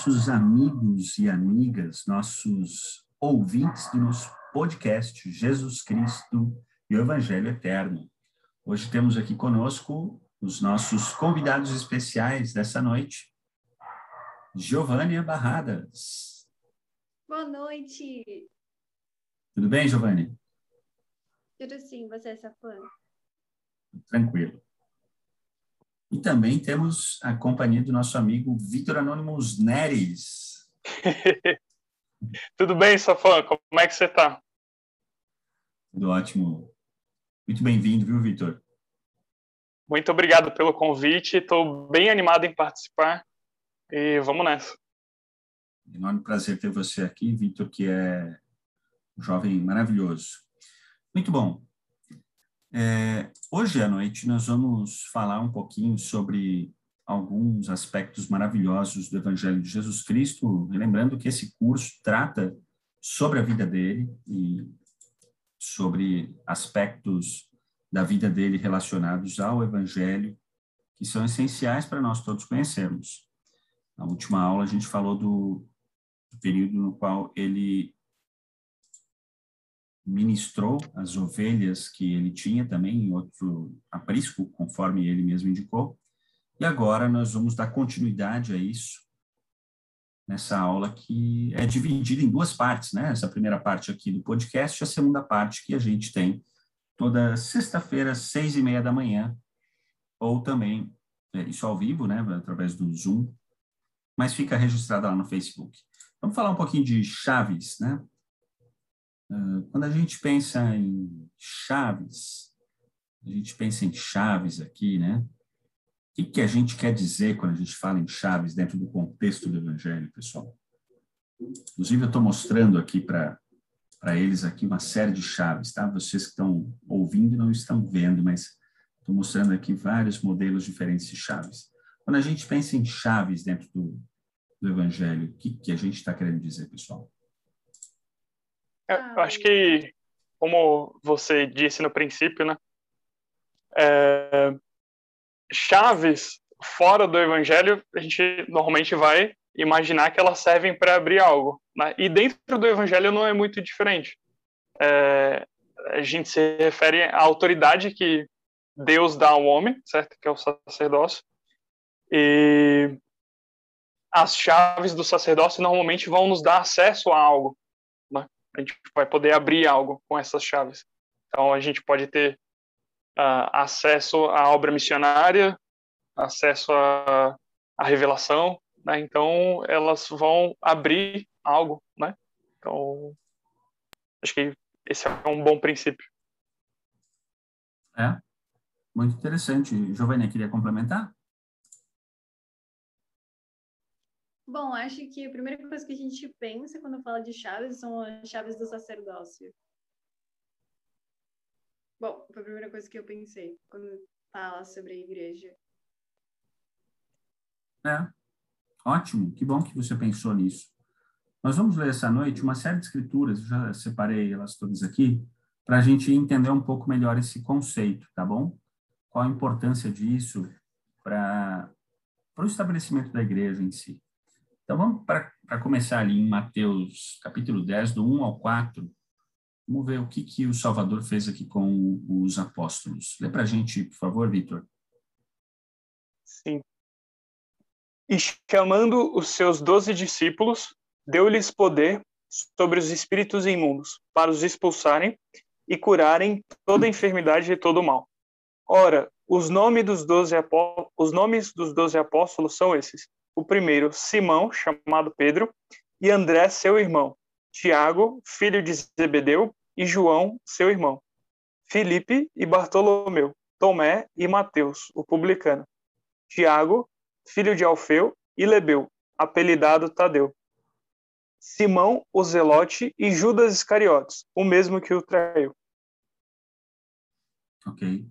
nossos amigos e amigas, nossos ouvintes do nosso podcast Jesus Cristo e o Evangelho Eterno. Hoje temos aqui conosco os nossos convidados especiais dessa noite, Giovânia Barradas. Boa noite. Tudo bem, Giovanni? Tudo sim, você é fã? Tranquilo. E também temos a companhia do nosso amigo Vitor Anônimos Neres. Tudo bem, Safã? Como é que você está? Tudo ótimo. Muito bem-vindo, viu, Vitor? Muito obrigado pelo convite. Estou bem animado em participar e vamos nessa. Enorme prazer ter você aqui, Vitor, que é um jovem maravilhoso. Muito bom. É, hoje à noite nós vamos falar um pouquinho sobre alguns aspectos maravilhosos do Evangelho de Jesus Cristo, lembrando que esse curso trata sobre a vida dele e sobre aspectos da vida dele relacionados ao Evangelho, que são essenciais para nós todos conhecermos. Na última aula a gente falou do, do período no qual ele ministrou as ovelhas que ele tinha também em outro aprisco, conforme ele mesmo indicou. E agora nós vamos dar continuidade a isso nessa aula que é dividida em duas partes, né? Essa primeira parte aqui do podcast e a segunda parte que a gente tem toda sexta-feira, seis e meia da manhã, ou também, é, isso ao vivo, né? Através do Zoom, mas fica registrada lá no Facebook. Vamos falar um pouquinho de chaves, né? Ah, quando a gente pensa em chaves, a gente pensa em chaves aqui, né? O que, que a gente quer dizer quando a gente fala em chaves dentro do contexto do Evangelho, pessoal? Inclusive, eu estou mostrando aqui para para eles aqui uma série de chaves, tá? Vocês que estão ouvindo não estão vendo, mas estou mostrando aqui vários modelos diferentes de chaves. Quando a gente pensa em chaves dentro do, do Evangelho, o que, que a gente está querendo dizer, pessoal? É, eu acho que, como você disse no princípio, né? É, chaves fora do evangelho, a gente normalmente vai imaginar que elas servem para abrir algo. Né? E dentro do evangelho não é muito diferente. É, a gente se refere à autoridade que Deus dá ao homem, certo? Que é o sacerdócio. E as chaves do sacerdócio normalmente vão nos dar acesso a algo a gente vai poder abrir algo com essas chaves. Então, a gente pode ter uh, acesso à obra missionária, acesso à, à revelação, né? Então, elas vão abrir algo, né? Então, acho que esse é um bom princípio. É, muito interessante. Giovanni, queria complementar? Bom, acho que a primeira coisa que a gente pensa quando fala de chaves são as chaves do sacerdócio. Bom, foi a primeira coisa que eu pensei quando fala sobre a igreja. É, ótimo, que bom que você pensou nisso. Nós vamos ler essa noite uma série de escrituras, já separei elas todas aqui, para a gente entender um pouco melhor esse conceito, tá bom? Qual a importância disso para o estabelecimento da igreja em si. Então, vamos para começar ali em Mateus, capítulo 10, do 1 ao 4. Vamos ver o que, que o Salvador fez aqui com os apóstolos. Lê para a gente, por favor, Vitor. Sim. E chamando os seus doze discípulos, deu-lhes poder sobre os espíritos imundos, para os expulsarem e curarem toda enfermidade e todo mal. Ora, os nomes dos doze, os nomes dos doze apóstolos são esses: o primeiro Simão, chamado Pedro, e André, seu irmão, Tiago, filho de Zebedeu, e João, seu irmão, Filipe e Bartolomeu, Tomé e Mateus, o publicano, Tiago, filho de Alfeu, e Lebeu, apelidado Tadeu, Simão, o Zelote, e Judas Iscariotes, o mesmo que o traiu. Ok.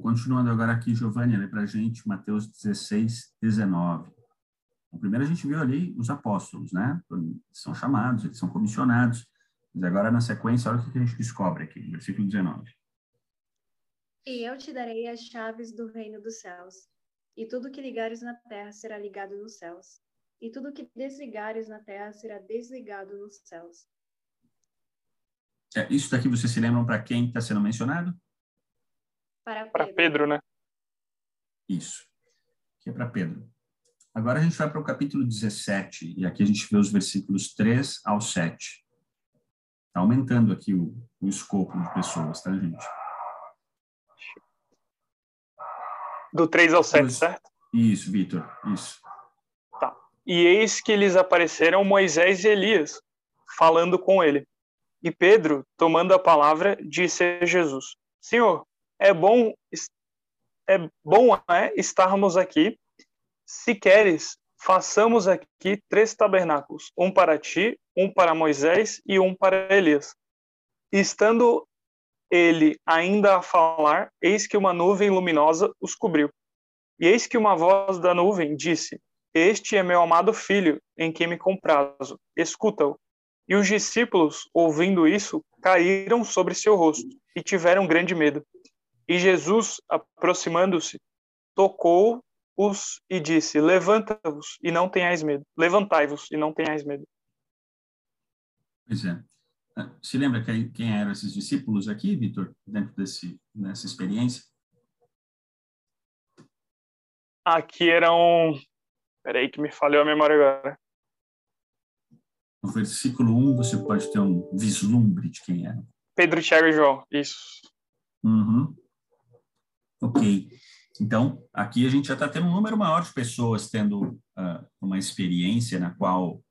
Continuando agora aqui, Giovanni, lê para a gente Mateus 16, 19. Então, primeiro a gente viu ali os apóstolos, né? Eles são chamados, eles são comissionados. Mas agora, na sequência, olha o que a gente descobre aqui, versículo 19. E eu te darei as chaves do reino dos céus. E tudo que ligares na terra será ligado nos céus. e tudo que desligares na terra será desligado nos céus. É, isso daqui vocês se lembram para quem está sendo mencionado? Para Para Pedro. Pedro, né? Isso. Aqui é para Pedro. Agora a gente vai para o capítulo 17, e aqui a gente vê os versículos 3 ao 7. Está aumentando aqui o, o escopo de pessoas, tá, gente? Do 3 ao 7, Isso. certo? Isso, Vitor, isso. E eis que lhes apareceram Moisés e Elias, falando com ele. E Pedro, tomando a palavra, disse a Jesus: Senhor, é bom é bom é estarmos aqui. Se queres, façamos aqui três tabernáculos, um para ti, um para Moisés e um para Elias. Estando ele ainda a falar, eis que uma nuvem luminosa os cobriu. E eis que uma voz da nuvem disse: Este é meu amado filho, em quem me comprazo. Escuta-o. E os discípulos, ouvindo isso, caíram sobre seu rosto e tiveram grande medo. E Jesus, aproximando-se, tocou-os e disse: Levanta-vos e não tenhais medo. Levantai-vos e não tenhais medo. Pois é. Ah, Se lembra quem, quem eram esses discípulos aqui, Vitor, dentro desse, dessa experiência? Aqui eram. Peraí, que me falhou a memória agora. No versículo 1, você pode ter um vislumbre de quem era. Pedro, Tiago e João. Isso. Uhum. Ok. Então, aqui a gente já está tendo um número maior de pessoas tendo ah, uma experiência na qual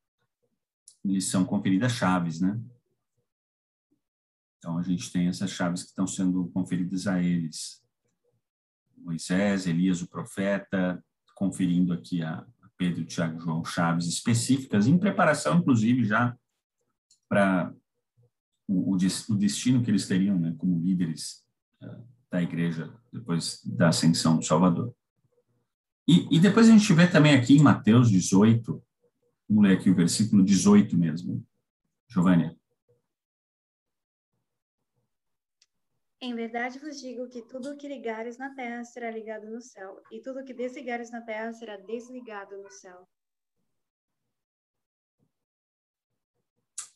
lhes são conferidas chaves, né? Então, a gente tem essas chaves que estão sendo conferidas a eles. Moisés, Elias, o profeta, conferindo aqui a Pedro, Tiago, João chaves específicas, em preparação, inclusive, já para o, o, des- o destino que eles teriam, né, como líderes da igreja depois da ascensão do Salvador. E, e depois a gente vê também aqui em Mateus 18, vamos ler aqui o versículo 18 mesmo. Giovanni. Em verdade vos digo que tudo o que ligares na terra será ligado no céu, e tudo o que desligares na terra será desligado no céu.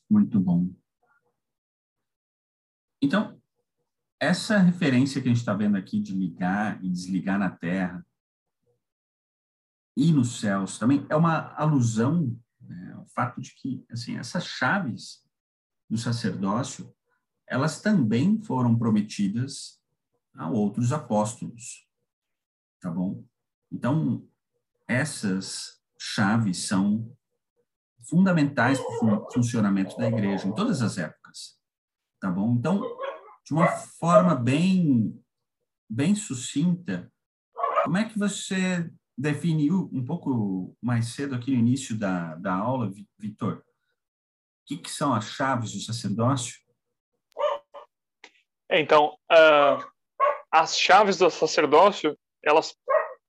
Muito bom. Então, essa referência que a gente está vendo aqui de ligar e desligar na terra e nos céus também é uma alusão né, ao fato de que assim essas chaves do sacerdócio elas também foram prometidas a outros apóstolos, tá bom? Então essas chaves são fundamentais para o funcionamento da igreja em todas as épocas, tá bom? Então de uma forma bem bem sucinta, como é que você definiu um pouco mais cedo aqui no início da, da aula, Vi- Vitor? O que, que são as chaves do sacerdócio? É, Então, ah, as chaves do sacerdócio, elas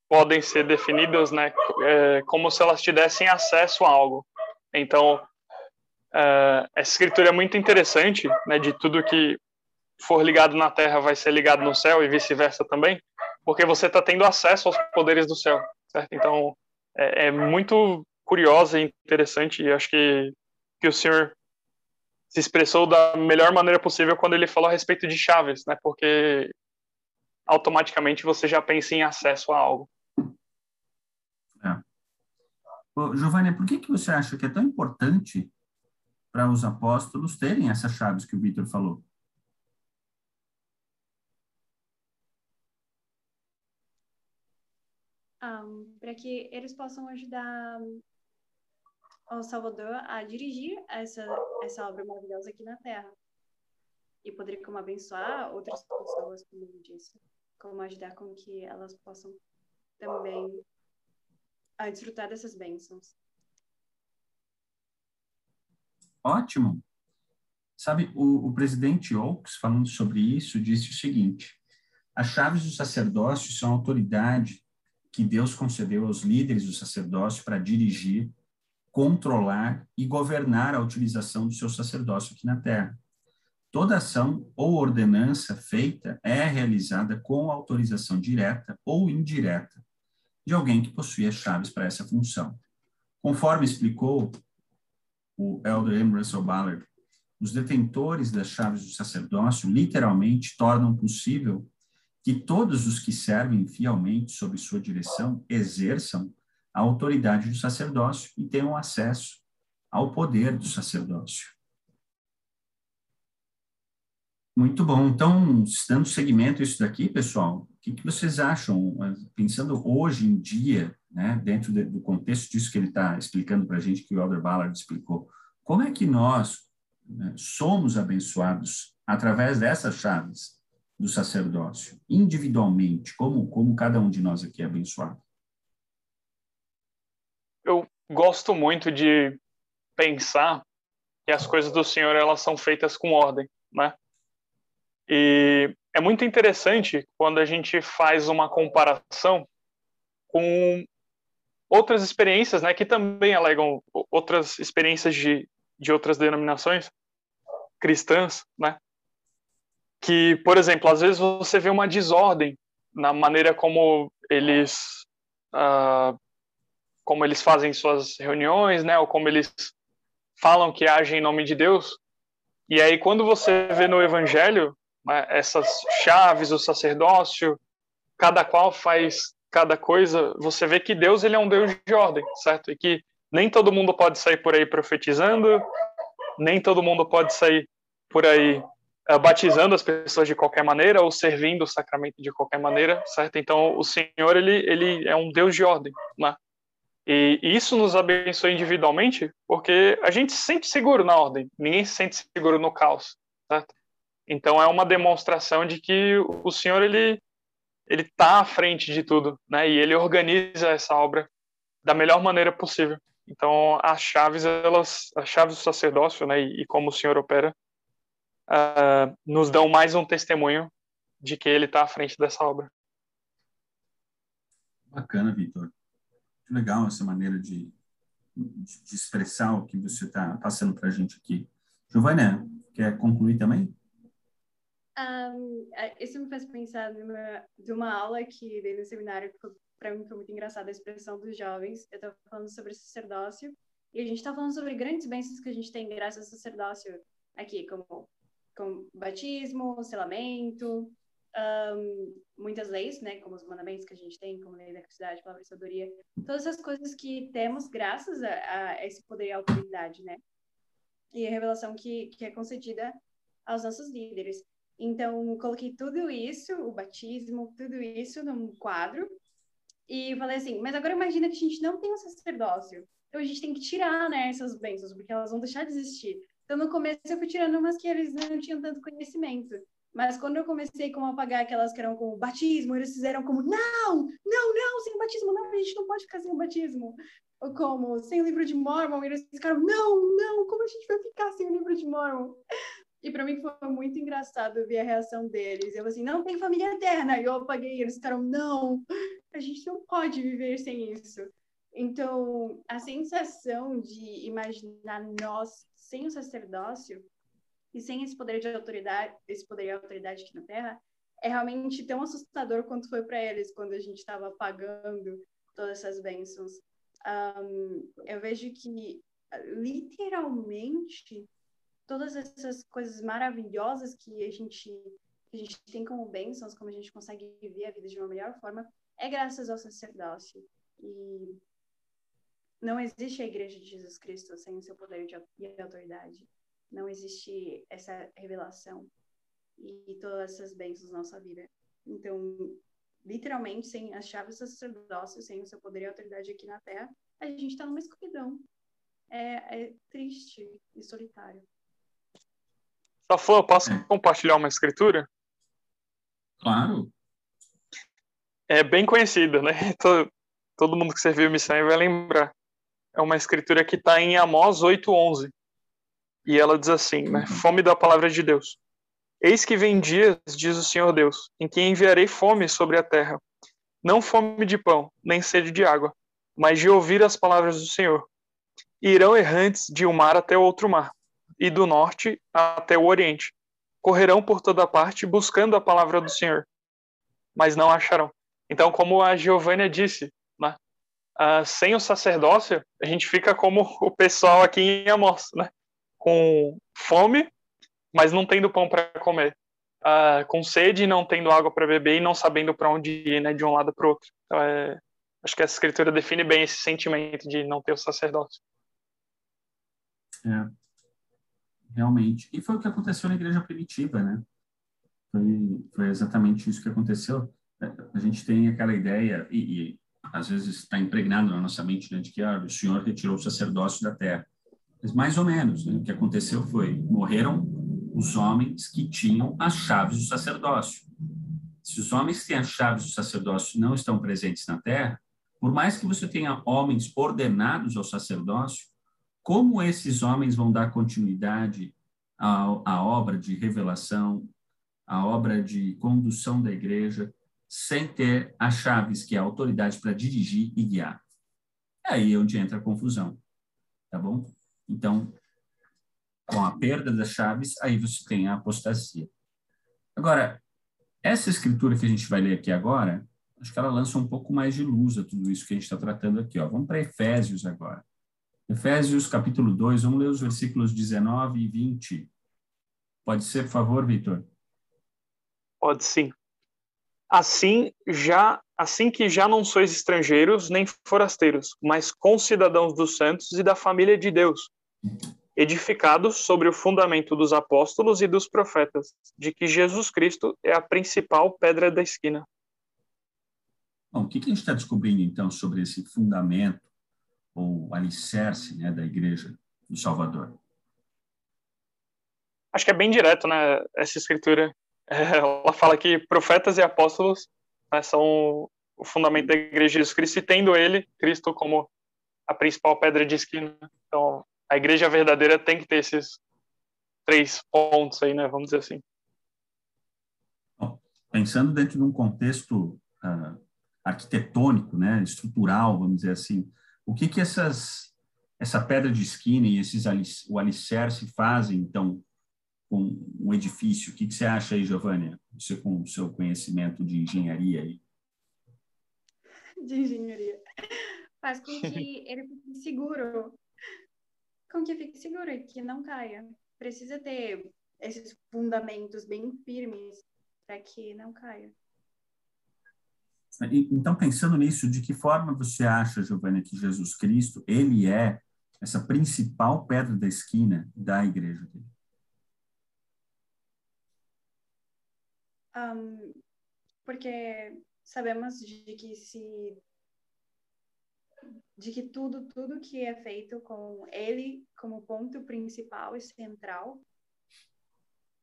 podem ser definidas né, é, como se elas te dessem acesso a algo. Então, ah, essa escritura é muito interessante, né, de tudo que for ligado na terra vai ser ligado no céu e vice-versa também, porque você está tendo acesso aos poderes do céu, certo? Então, é, é muito curiosa e interessante, e acho que, que o senhor se expressou da melhor maneira possível quando ele falou a respeito de chaves, né? Porque automaticamente você já pensa em acesso a algo. Ô, Giovanni, por que, que você acha que é tão importante para os apóstolos terem essas chaves que o Vitor falou? Para que eles possam ajudar o Salvador a dirigir essa, essa obra maravilhosa aqui na Terra. E poder como abençoar outras pessoas, como eu disse. Como ajudar com que elas possam também a desfrutar dessas bênçãos. Ótimo. Sabe, o, o presidente Oaks, falando sobre isso, disse o seguinte: as chaves do sacerdócio são autoridade que Deus concedeu aos líderes do sacerdócio para dirigir, controlar e governar a utilização do seu sacerdócio aqui na terra. Toda ação ou ordenança feita é realizada com autorização direta ou indireta de alguém que possui as chaves para essa função. Conforme explicou o Elder M. Russell Ballard, os detentores das chaves do sacerdócio literalmente tornam possível que todos os que servem fielmente sob sua direção exerçam a autoridade do sacerdócio e tenham acesso ao poder do sacerdócio. Muito bom. Então, dando seguimento a isso daqui, pessoal, o que, que vocês acham, pensando hoje em dia, né, dentro de, do contexto disso que ele está explicando para a gente, que o Elder Ballard explicou, como é que nós né, somos abençoados através dessas chaves do sacerdócio, individualmente, como, como cada um de nós aqui é abençoado? Eu gosto muito de pensar que as coisas do Senhor elas são feitas com ordem, né? E é muito interessante quando a gente faz uma comparação com outras experiências, né, que também alegam outras experiências de, de outras denominações cristãs, né, que, por exemplo, às vezes você vê uma desordem na maneira como eles uh, como eles fazem suas reuniões, né, ou como eles falam que agem em nome de Deus. E aí quando você vê no Evangelho né, essas chaves, o sacerdócio, cada qual faz cada coisa, você vê que Deus ele é um Deus de ordem, certo? E que nem todo mundo pode sair por aí profetizando, nem todo mundo pode sair por aí batizando as pessoas de qualquer maneira ou servindo o sacramento de qualquer maneira, certo? Então o Senhor ele ele é um Deus de ordem, né? E isso nos abençoa individualmente, porque a gente se sente seguro na ordem, ninguém se sente seguro no caos, certo? Então é uma demonstração de que o Senhor ele ele está à frente de tudo, né? E ele organiza essa obra da melhor maneira possível. Então as chaves elas, as chaves do sacerdócio, né? E, e como o Senhor opera, uh, nos dão mais um testemunho de que ele está à frente dessa obra. Bacana, Vitor. Legal essa maneira de, de, de expressar o que você está passando para a gente aqui. Giovanna, quer concluir também? Um, isso me faz pensar numa, de uma aula que dei no seminário, que para mim foi muito engraçada a expressão dos jovens. Eu estava falando sobre sacerdócio, e a gente está falando sobre grandes bênçãos que a gente tem graças ao sacerdócio aqui, como, como batismo, selamento, um, muitas leis, né, como os mandamentos que a gente tem, como lei da cristandade, palavra de sabedoria, todas as coisas que temos graças a, a, esse poder e autoridade, né? E a revelação que, que é concedida aos nossos líderes. Então, coloquei tudo isso, o batismo, tudo isso num quadro. E falei assim, mas agora imagina que a gente não tem um sacerdócio. Então, a gente tem que tirar, né, essas bênçãos, porque elas vão deixar de existir. Então, no começo, eu fui tirando umas que eles não tinham tanto conhecimento. Mas quando eu comecei como a apagar aquelas que eram com o batismo, eles fizeram como, não, não, não, sem batismo, não, a gente não pode ficar sem o batismo. Ou como, sem o livro de Mormon, eles ficaram, não, não, como a gente vai ficar sem o livro de Mormon? E para mim foi muito engraçado ver a reação deles. Eu assim, não tem família eterna. E eu apaguei, eles ficaram, não, a gente não pode viver sem isso. Então, a sensação de imaginar nós sem o sacerdócio e sem esse poder de autoridade, esse poder de autoridade aqui na Terra, é realmente tão assustador quanto foi para eles quando a gente estava pagando todas essas bênçãos. Um, eu vejo que literalmente todas essas coisas maravilhosas que a gente que a gente tem como bênçãos, como a gente consegue viver a vida de uma melhor forma, é graças ao sacerdócio. E não existe a Igreja de Jesus Cristo sem o seu poder de, e autoridade. Não existe essa revelação e todas essas bênçãos na nossa vida. Então, literalmente, sem as chaves do sacerdócio, sem o seu poder e autoridade aqui na Terra, a gente está numa escuridão. É, é triste e solitário. Safã, posso é. compartilhar uma escritura? Claro. É bem conhecida, né? Todo, todo mundo que serviu missão vai lembrar. É uma escritura que está em Amós 8:11. E ela diz assim, né? Uhum. Fome da palavra de Deus. Eis que vem dias, diz o Senhor Deus, em que enviarei fome sobre a terra. Não fome de pão, nem sede de água, mas de ouvir as palavras do Senhor. E irão errantes de um mar até outro mar, e do norte até o oriente. Correrão por toda parte buscando a palavra do Senhor, mas não acharão. Então, como a Giovânia disse, uh, sem o sacerdócio, a gente fica como o pessoal aqui em Amos, né? Com fome, mas não tendo pão para comer. Uh, com sede, não tendo água para beber e não sabendo para onde ir, né? De um lado para o outro. Então, é, acho que essa escritura define bem esse sentimento de não ter o sacerdócio. É, realmente. E foi o que aconteceu na igreja primitiva, né? Foi, foi exatamente isso que aconteceu. É, a gente tem aquela ideia, e, e às vezes está impregnado na nossa mente, né, de que ah, o Senhor retirou o sacerdócio da terra. Mas mais ou menos, né, o que aconteceu foi, morreram os homens que tinham as chaves do sacerdócio. Se os homens que têm as chaves do sacerdócio não estão presentes na terra, por mais que você tenha homens ordenados ao sacerdócio, como esses homens vão dar continuidade à, à obra de revelação, à obra de condução da igreja, sem ter as chaves, que é a autoridade para dirigir e guiar? É aí onde entra a confusão, tá bom? Então, com a perda das chaves, aí você tem a apostasia. Agora, essa escritura que a gente vai ler aqui agora, acho que ela lança um pouco mais de luz a tudo isso que a gente está tratando aqui. Ó. Vamos para Efésios agora. Efésios capítulo 2, vamos ler os versículos 19 e 20. Pode ser, por favor, Vitor? Pode sim. Assim, já assim que já não sois estrangeiros nem forasteiros, mas concidadãos dos santos e da família de Deus, edificados sobre o fundamento dos apóstolos e dos profetas, de que Jesus Cristo é a principal pedra da esquina. Bom, o que a gente está descobrindo então sobre esse fundamento ou alicerce né, da Igreja do Salvador? Acho que é bem direto, né? Essa escritura. É, ela fala que profetas e apóstolos né, são o fundamento da Igreja de Jesus Cristo, e tendo ele, Cristo, como a principal pedra de esquina. Então, a Igreja verdadeira tem que ter esses três pontos aí, né? Vamos dizer assim. Bom, pensando dentro de um contexto uh, arquitetônico, né, estrutural, vamos dizer assim, o que que essas essa pedra de esquina e esses o alicerce fazem então com um edifício? O que, que você acha aí, Giovânia? Você com o seu conhecimento de engenharia aí? De engenharia. Faz com que ele fique seguro. Com que fique seguro e que não caia. Precisa ter esses fundamentos bem firmes para que não caia. Então, pensando nisso, de que forma você acha, Giovanni, que Jesus Cristo, ele é essa principal pedra da esquina da igreja dele? Um, porque sabemos de que se de que tudo tudo que é feito com ele como ponto principal e central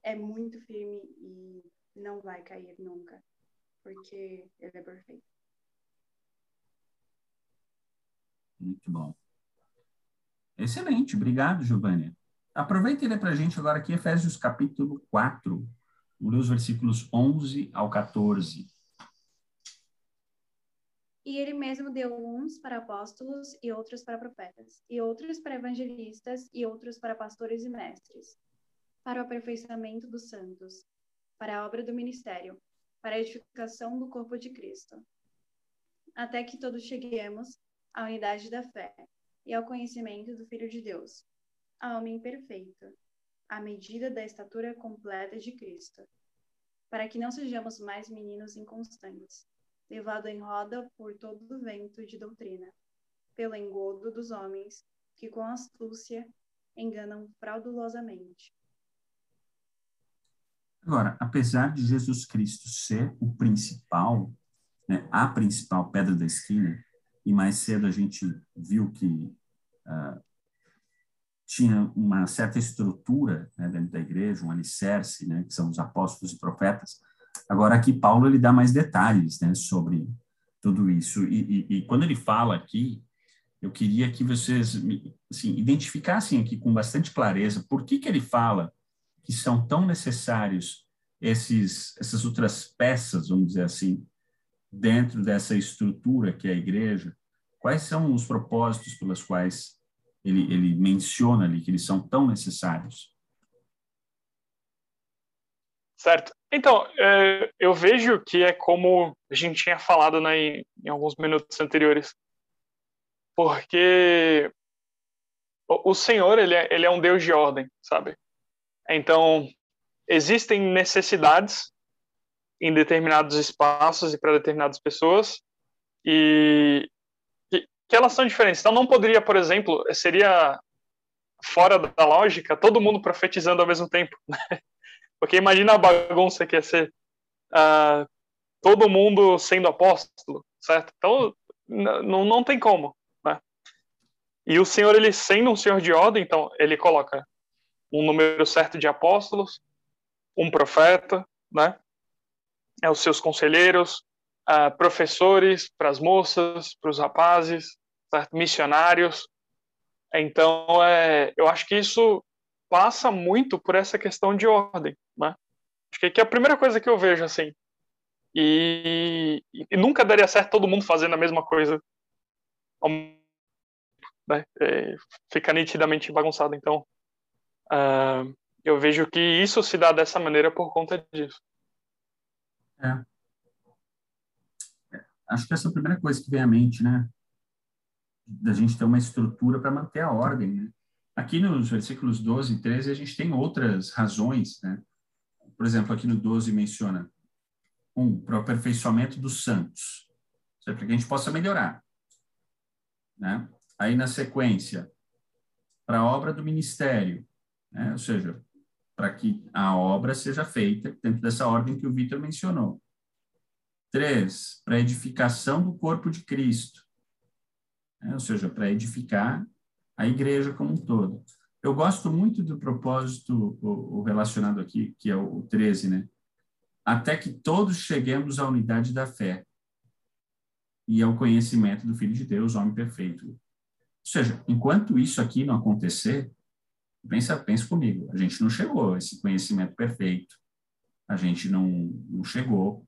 é muito firme e não vai cair nunca porque ele é perfeito. Muito bom. Excelente, obrigado, Giovanni. Aproveita e lê para gente agora aqui Efésios capítulo 4, os versículos 11 ao 14. E ele mesmo deu uns para apóstolos e outros para profetas, e outros para evangelistas e outros para pastores e mestres, para o aperfeiçoamento dos santos, para a obra do ministério, para a edificação do corpo de Cristo, até que todos cheguemos à unidade da fé e ao conhecimento do Filho de Deus, a homem perfeito, à medida da estatura completa de Cristo, para que não sejamos mais meninos inconstantes, levados em roda por todo o vento de doutrina, pelo engodo dos homens que com astúcia enganam fraudulosamente. Agora, apesar de Jesus Cristo ser o principal, né, a principal pedra da esquina, e mais cedo a gente viu que uh, tinha uma certa estrutura né, dentro da igreja, um alicerce, né, que são os apóstolos e profetas. Agora aqui Paulo ele dá mais detalhes né, sobre tudo isso. E, e, e, quando ele fala aqui, eu queria que vocês assim, identificassem aqui com bastante clareza por que, que ele fala que são tão necessários esses, essas outras peças, vamos dizer assim, dentro dessa estrutura que é a igreja? Quais são os propósitos pelos quais ele, ele menciona ali que eles são tão necessários? Certo. Então, é, eu vejo que é como a gente tinha falado né, em, alguns minutos anteriores. porque o Senhor ele é, ele é um Deus de ordem, sabe? Então existem necessidades em determinados espaços e para determinadas pessoas e que, elas são diferentes. Então não poderia, por exemplo, seria fora da lógica todo mundo profetizando ao mesmo tempo, né? porque imagina a bagunça que ia ser uh, todo mundo sendo apóstolo, certo? Então não, não tem como, né? E o Senhor ele sendo um Senhor de ordem, então ele coloca um número certo de apóstolos, um profeta, né? É os seus conselheiros, uh, professores para as moças, para os rapazes, certo? missionários. Então, é, eu acho que isso passa muito por essa questão de ordem, né? Acho que é a primeira coisa que eu vejo, assim. E, e nunca daria certo todo mundo fazendo a mesma coisa. Né? É, fica nitidamente bagunçado. Então, uh, eu vejo que isso se dá dessa maneira por conta disso. É. Acho que essa é a primeira coisa que vem à mente, né? Da gente ter uma estrutura para manter a ordem, né? Aqui nos versículos 12 e 13 a gente tem outras razões, né? Por exemplo, aqui no 12 menciona um, para o aperfeiçoamento dos santos, para que a gente possa melhorar, né? Aí na sequência, para a obra do ministério, né? Ou seja, para que a obra seja feita dentro dessa ordem que o Vitor mencionou. Três, para edificação do corpo de Cristo, né? ou seja, para edificar a igreja como um todo. Eu gosto muito do propósito o, o relacionado aqui, que é o, o 13, né? Até que todos cheguemos à unidade da fé e ao conhecimento do Filho de Deus, homem perfeito. Ou seja, enquanto isso aqui não acontecer, pensa, pensa comigo, a gente não chegou a esse conhecimento perfeito, a gente não, não chegou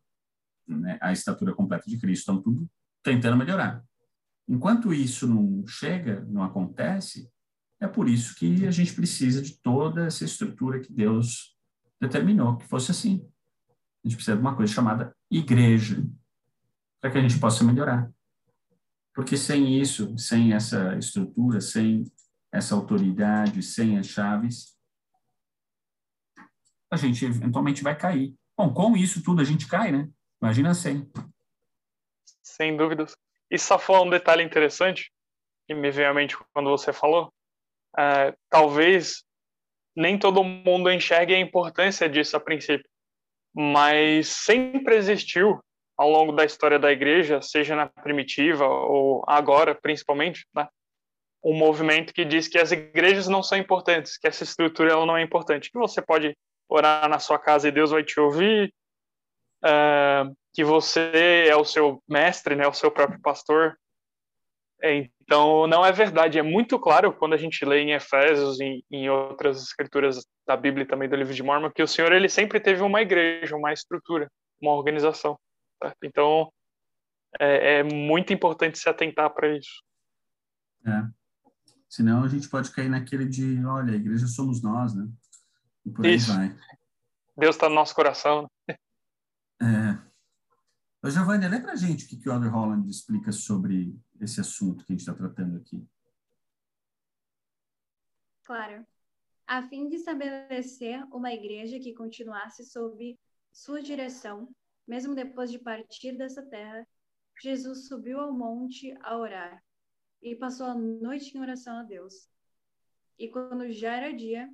né, à estatura completa de Cristo, estamos tudo tentando melhorar. Enquanto isso não chega, não acontece, é por isso que a gente precisa de toda essa estrutura que Deus determinou que fosse assim. A gente precisa de uma coisa chamada igreja, para que a gente possa melhorar. Porque sem isso, sem essa estrutura, sem essa autoridade sem as chaves, a gente eventualmente vai cair. Bom, com isso tudo a gente cai, né? Imagina sem. Sem dúvidas. E só foi um detalhe interessante que me veio à mente quando você falou. É, talvez nem todo mundo enxergue a importância disso a princípio, mas sempre existiu ao longo da história da igreja, seja na primitiva ou agora principalmente, né? um movimento que diz que as igrejas não são importantes, que essa estrutura ela não é importante, que você pode orar na sua casa e Deus vai te ouvir, uh, que você é o seu mestre, né, o seu próprio pastor. Então, não é verdade. É muito claro quando a gente lê em Efésios e em outras escrituras da Bíblia e também do livro de Mormon que o Senhor ele sempre teve uma igreja, uma estrutura, uma organização. Certo? Então, é, é muito importante se atentar para isso. É. Senão a gente pode cair naquele de, olha, a igreja somos nós, né? E por aí Isso. vai. Deus está no nosso coração. Né? É. Giovanni, lê pra gente o que, que o Elder Holland explica sobre esse assunto que a gente está tratando aqui. Claro. A fim de estabelecer uma igreja que continuasse sob sua direção, mesmo depois de partir dessa terra, Jesus subiu ao monte a orar e passou a noite em oração a Deus. E quando já era dia,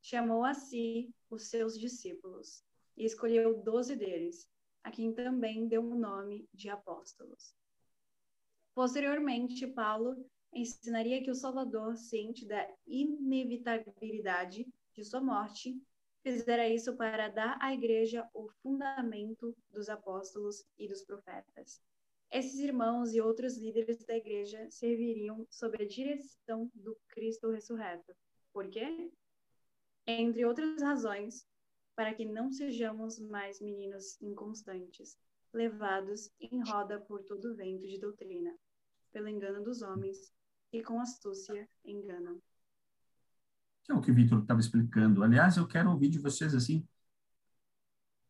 chamou a si os seus discípulos e escolheu doze deles, a quem também deu o nome de apóstolos. Posteriormente, Paulo ensinaria que o Salvador, ciente da inevitabilidade de sua morte, fizera isso para dar à igreja o fundamento dos apóstolos e dos profetas. Esses irmãos e outros líderes da igreja serviriam sob a direção do Cristo ressurreto. Por quê? Entre outras razões, para que não sejamos mais meninos inconstantes, levados em roda por todo vento de doutrina, pelo engano dos homens, e com astúcia enganam. Que é o que o Vitor estava explicando. Aliás, eu quero ouvir de vocês assim,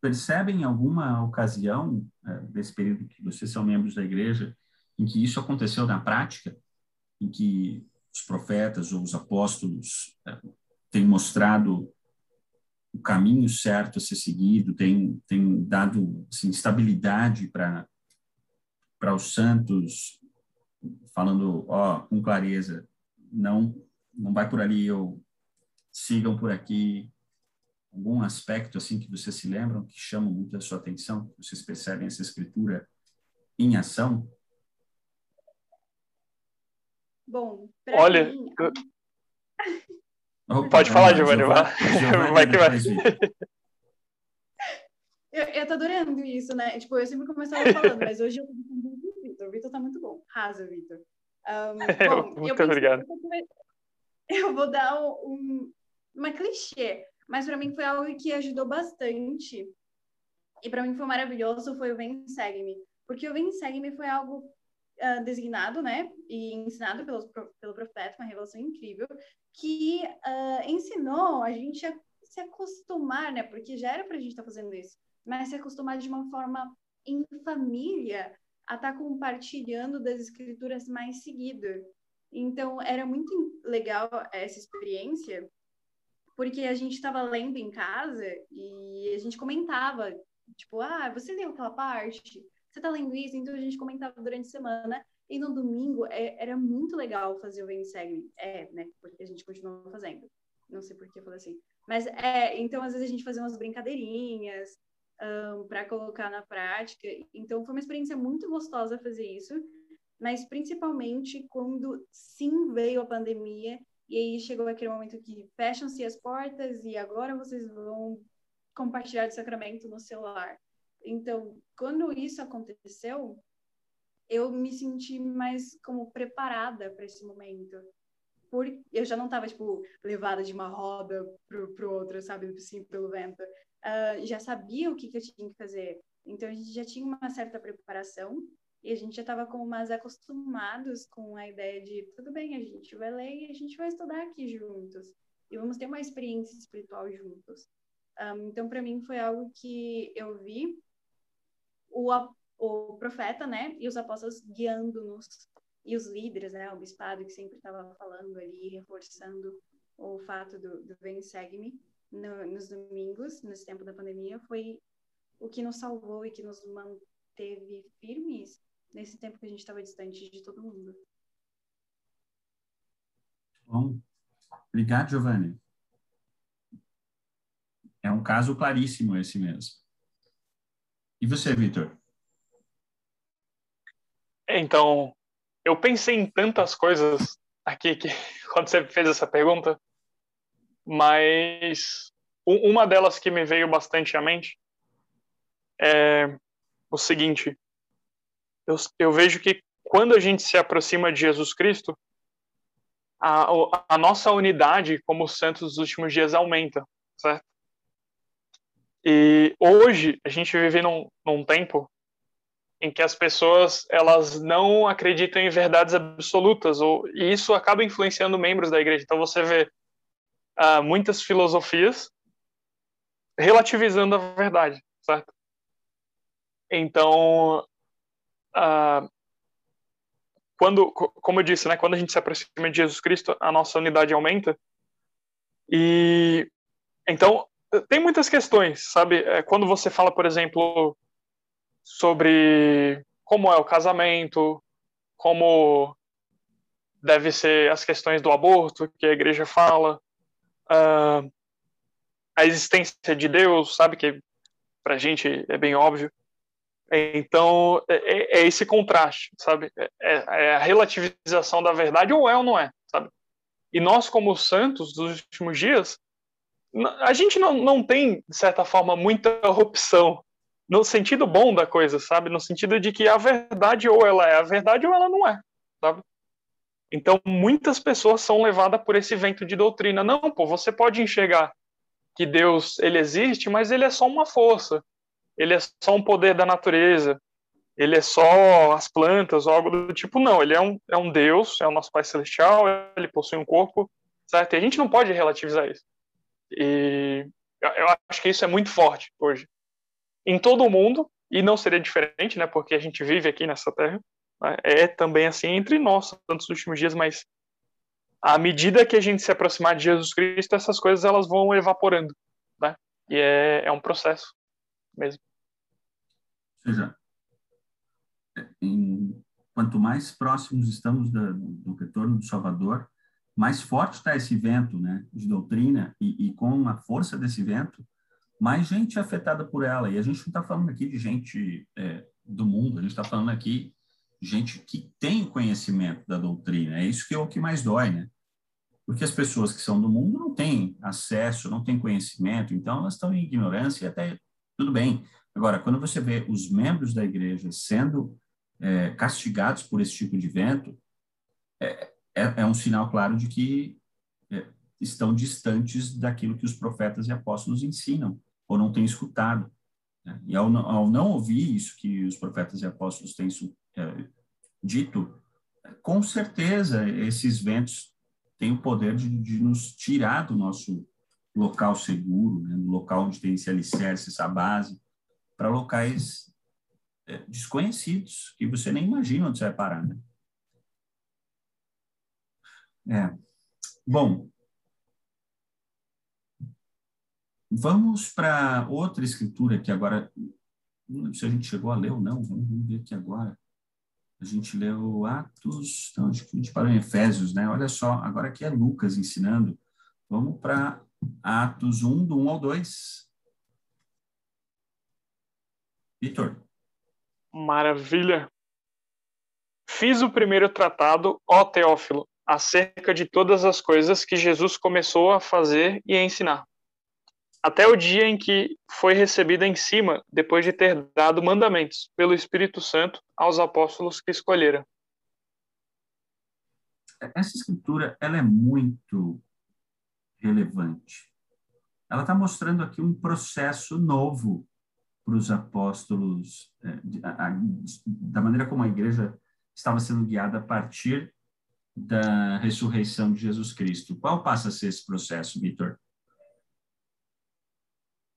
percebem alguma ocasião é, desse período que vocês são membros da igreja em que isso aconteceu na prática? em que os profetas ou os apóstolos é, têm mostrado o caminho certo a ser seguido, tem, tem dado assim, estabilidade para para os santos, falando ó, com clareza, não não vai por ali ou sigam por aqui. Algum aspecto assim que vocês se lembram que chamam muito a sua atenção? Vocês percebem essa escritura em ação? Bom, olha, mim, Opa, Pode falar, Giovanni. Vai que vai. Eu, eu tô adorando isso, né? Tipo, eu sempre começava falando, mas hoje eu tô com o Vitor. O Vitor tá muito bom. Rasa, Vitor. Um, bom, muito obrigado. Eu vou dar um, uma clichê, mas para mim foi algo que ajudou bastante. E para mim foi maravilhoso, foi o Vem Segue-me. Porque o Vem Segue-me foi algo uh, designado, né, e ensinado pelo, pelo profeta, uma revelação incrível, que uh, ensinou a gente a se acostumar, né, porque já era para a gente estar tá fazendo isso, mas se acostumar de uma forma em família a estar tá compartilhando das escrituras mais seguido. Então, era muito legal essa experiência, porque a gente estava lendo em casa e a gente comentava, tipo, ah, você leu aquela parte? Você tá lendo isso? Então a gente comentava durante a semana. E no domingo é, era muito legal fazer o Vem Segue. É, né? Porque a gente continua fazendo. Não sei por que eu falei assim. Mas é, então às vezes a gente fazia umas brincadeirinhas um, para colocar na prática. Então foi uma experiência muito gostosa fazer isso. Mas principalmente quando sim veio a pandemia e aí chegou aquele momento que fecham-se as portas e agora vocês vão compartilhar o sacramento no celular. Então, quando isso aconteceu, eu me senti mais como preparada para esse momento. Por, eu já não estava, tipo, levada de uma roda pro, pro outro, sabe, assim, pelo vento. Uh, já sabia o que, que eu tinha que fazer. Então, a gente já tinha uma certa preparação e a gente já estava como mais acostumados com a ideia de, tudo bem, a gente vai ler e a gente vai estudar aqui juntos. E vamos ter uma experiência espiritual juntos. Um, ah, então, para mim, foi algo que eu vi o, o profeta, né, e os apóstolos guiando-nos, e os líderes, né, o bispado que sempre estava falando ali, reforçando o fato do, do Vem Segue-me no, nos domingos, nesse tempo da pandemia, foi o que nos salvou e que nos manteve firmes nesse tempo que a gente estava distante de todo mundo. Bom, obrigado, Giovanni. É um caso claríssimo esse mesmo. E você, Vitor? Então, eu pensei em tantas coisas aqui que quando você fez essa pergunta, mas uma delas que me veio bastante à mente é o seguinte: eu, eu vejo que quando a gente se aproxima de Jesus Cristo, a, a nossa unidade como santos dos últimos dias aumenta, certo? E hoje a gente vive num, num tempo em que as pessoas elas não acreditam em verdades absolutas ou e isso acaba influenciando membros da igreja. Então você vê uh, muitas filosofias relativizando a verdade, certo? Então, uh, quando, como eu disse, né, quando a gente se aproxima de Jesus Cristo, a nossa unidade aumenta. E então tem muitas questões, sabe? É, quando você fala, por exemplo, sobre como é o casamento, como deve ser as questões do aborto que a igreja fala, uh, a existência de Deus, sabe que para a gente é bem óbvio. Então é, é, é esse contraste, sabe? É, é, a relativização da verdade ou é ou não é, sabe? E nós como santos dos últimos dias a gente não, não tem, de certa forma, muita opção no sentido bom da coisa, sabe? No sentido de que a verdade ou ela é a verdade ou ela não é, sabe? Então, muitas pessoas são levadas por esse vento de doutrina. Não, pô, você pode enxergar que Deus, ele existe, mas ele é só uma força. Ele é só um poder da natureza. Ele é só as plantas ou algo do tipo. Não, ele é um, é um Deus, é o nosso Pai Celestial, ele possui um corpo, certo? E a gente não pode relativizar isso. E eu acho que isso é muito forte hoje. Em todo o mundo, e não seria diferente, né, porque a gente vive aqui nessa terra, Né? É também assim entre nós, tantos últimos dias, mas à medida que a gente se aproximar de Jesus Cristo, essas coisas elas vão evaporando, né? E é, é um processo mesmo. Seja, em, quanto mais próximos estamos da, do retorno do Salvador, mais forte está esse vento né, de doutrina e, e, com a força desse vento, mais gente é afetada por ela. E a gente não está falando aqui de gente é, do mundo, a gente está falando aqui de gente que tem conhecimento da doutrina. É isso que é o que mais dói, né? Porque as pessoas que são do mundo não têm acesso, não têm conhecimento, então elas estão em ignorância e até tudo bem. Agora, quando você vê os membros da igreja sendo é, castigados por esse tipo de vento, é, é, é um sinal claro de que é, estão distantes daquilo que os profetas e apóstolos ensinam, ou não têm escutado. Né? E ao, ao, não ouvir isso que os profetas e apóstolos têm é, dito, com certeza esses ventos têm o poder de, de nos tirar do nosso local seguro, né? do local onde tem esse alicerce, essa base, para locais é, desconhecidos, que você nem imagina onde você vai parar, né? É. Bom, vamos para outra escritura que agora, não lembro se a gente chegou a ler ou não, vamos ver aqui agora. A gente leu Atos, então acho que a gente parou em Efésios, né? Olha só, agora aqui é Lucas ensinando. Vamos para Atos 1, do 1 ao 2. Vitor. Maravilha. Fiz o primeiro tratado, ó Teófilo, acerca de todas as coisas que Jesus começou a fazer e a ensinar, até o dia em que foi recebida em cima, depois de ter dado mandamentos pelo Espírito Santo aos apóstolos que escolheram. Essa escritura ela é muito relevante. Ela está mostrando aqui um processo novo para os apóstolos, é, da maneira como a igreja estava sendo guiada a partir da ressurreição de Jesus Cristo. Qual passa a ser esse processo, Vitor?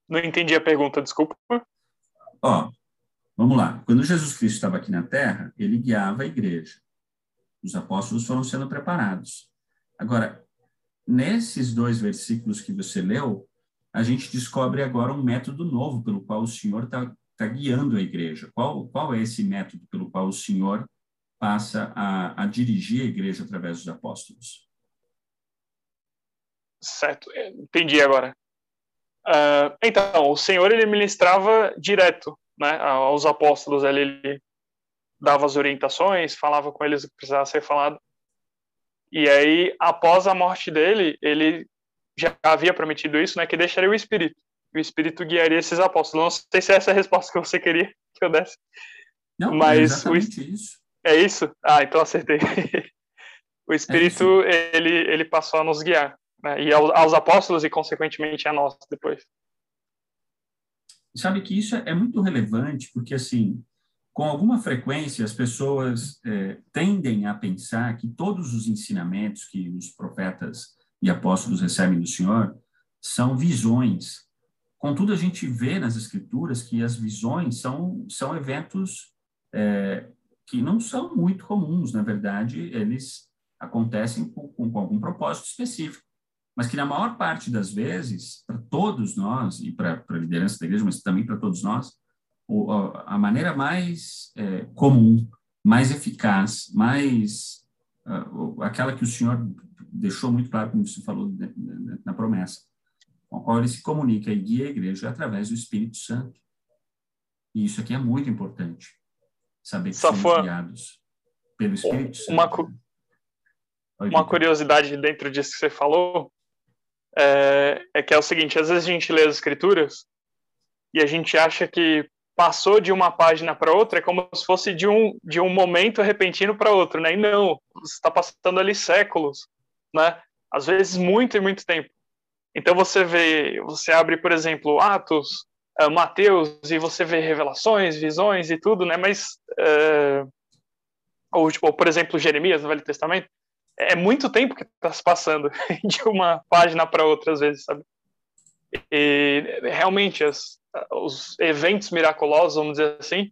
Não entendi a pergunta, desculpa. Ó, vamos lá. Quando Jesus Cristo estava aqui na Terra, ele guiava a igreja. Os apóstolos foram sendo preparados. Agora, nesses dois versículos que você leu, a gente descobre agora um método novo pelo qual o Senhor está tá guiando a igreja. Qual, qual é esse método pelo qual o Senhor passa a, a dirigir a igreja através dos apóstolos. Certo, é, entendi agora. Uh, então, o Senhor ele ministrava direto né, aos apóstolos, ele, ele dava as orientações, falava com eles o que precisava ser falado. E aí, após a morte dele, ele já havia prometido isso, né, que deixaria o Espírito. O Espírito guiaria esses apóstolos. Não sei se é essa a resposta que você queria que eu desse. Não, mas é exatamente o, isso. É isso? Ah, então acertei. o Espírito, é ele, ele passou a nos guiar. Né? E aos, aos, apóstolos e, consequentemente, a nós depois. Sabe que isso é muito relevante, porque, assim, com alguma frequência, as pessoas é, tendem a pensar que todos os ensinamentos que os profetas e apóstolos recebem do Senhor são visões. Contudo, a gente vê nas Escrituras que as visões são, são eventos é, que não são muito comuns, na verdade, eles acontecem com, com algum propósito específico, mas que na maior parte das vezes, para todos nós, e para a liderança da igreja, mas também para todos nós, o, a maneira mais é, comum, mais eficaz, mais uh, aquela que o Senhor deixou muito claro, como você falou na promessa, com a qual ele se comunica e guia a igreja através do Espírito Santo. E isso aqui é muito importante saber que Só somos guiados pelo Espírito Santo. Uma, cu... uma curiosidade dentro disso que você falou é, é que é o seguinte, às vezes a gente lê as escrituras e a gente acha que passou de uma página para outra é como se fosse de um, de um momento repentino para outro, né? E não, você está passando ali séculos, né? Às vezes muito e muito tempo. Então você vê, você abre, por exemplo, Atos, uh, Mateus e você vê revelações, visões e tudo, né? Mas uh, ou, tipo, ou, por exemplo, Jeremias no Velho Testamento, é muito tempo que está se passando de uma página para outra às vezes, sabe? E realmente as, os eventos miraculosos, vamos dizer assim,